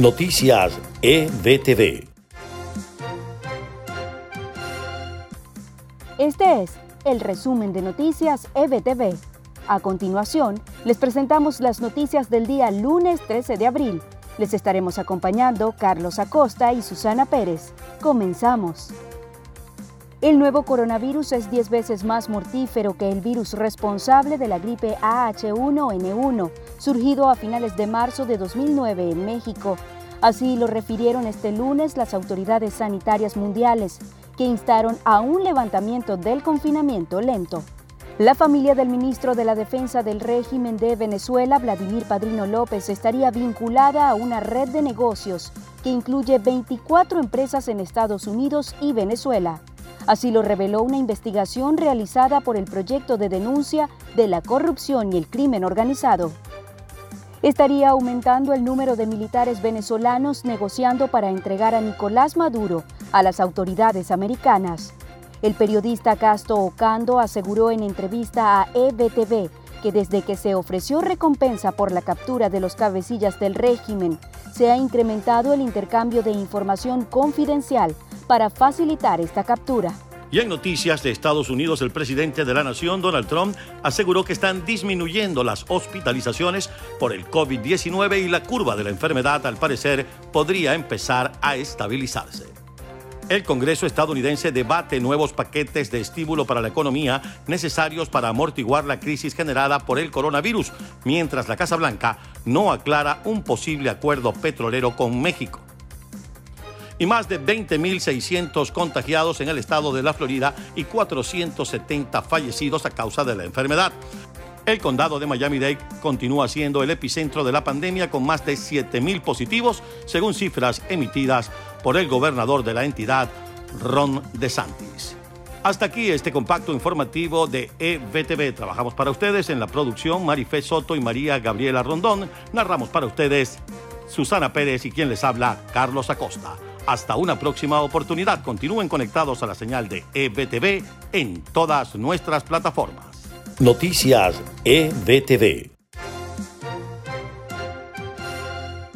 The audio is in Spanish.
Noticias EBTV. Este es el resumen de Noticias EBTV. A continuación, les presentamos las noticias del día lunes 13 de abril. Les estaremos acompañando Carlos Acosta y Susana Pérez. Comenzamos. El nuevo coronavirus es 10 veces más mortífero que el virus responsable de la gripe AH1N1, surgido a finales de marzo de 2009 en México. Así lo refirieron este lunes las autoridades sanitarias mundiales, que instaron a un levantamiento del confinamiento lento. La familia del ministro de la Defensa del régimen de Venezuela, Vladimir Padrino López, estaría vinculada a una red de negocios que incluye 24 empresas en Estados Unidos y Venezuela. Así lo reveló una investigación realizada por el proyecto de denuncia de la corrupción y el crimen organizado estaría aumentando el número de militares venezolanos negociando para entregar a Nicolás Maduro a las autoridades americanas. El periodista Casto Ocando aseguró en entrevista a EBTV que desde que se ofreció recompensa por la captura de los cabecillas del régimen, se ha incrementado el intercambio de información confidencial para facilitar esta captura. Y en noticias de Estados Unidos, el presidente de la nación, Donald Trump, aseguró que están disminuyendo las hospitalizaciones por el COVID-19 y la curva de la enfermedad, al parecer, podría empezar a estabilizarse. El Congreso estadounidense debate nuevos paquetes de estímulo para la economía necesarios para amortiguar la crisis generada por el coronavirus, mientras la Casa Blanca no aclara un posible acuerdo petrolero con México y más de 20.600 contagiados en el estado de la Florida y 470 fallecidos a causa de la enfermedad. El condado de Miami-Dade continúa siendo el epicentro de la pandemia con más de 7.000 positivos, según cifras emitidas por el gobernador de la entidad, Ron DeSantis. Hasta aquí este compacto informativo de EBTV. Trabajamos para ustedes en la producción Marifé Soto y María Gabriela Rondón. Narramos para ustedes Susana Pérez y quien les habla, Carlos Acosta. Hasta una próxima oportunidad. Continúen conectados a la señal de EBTV en todas nuestras plataformas. Noticias EBTV.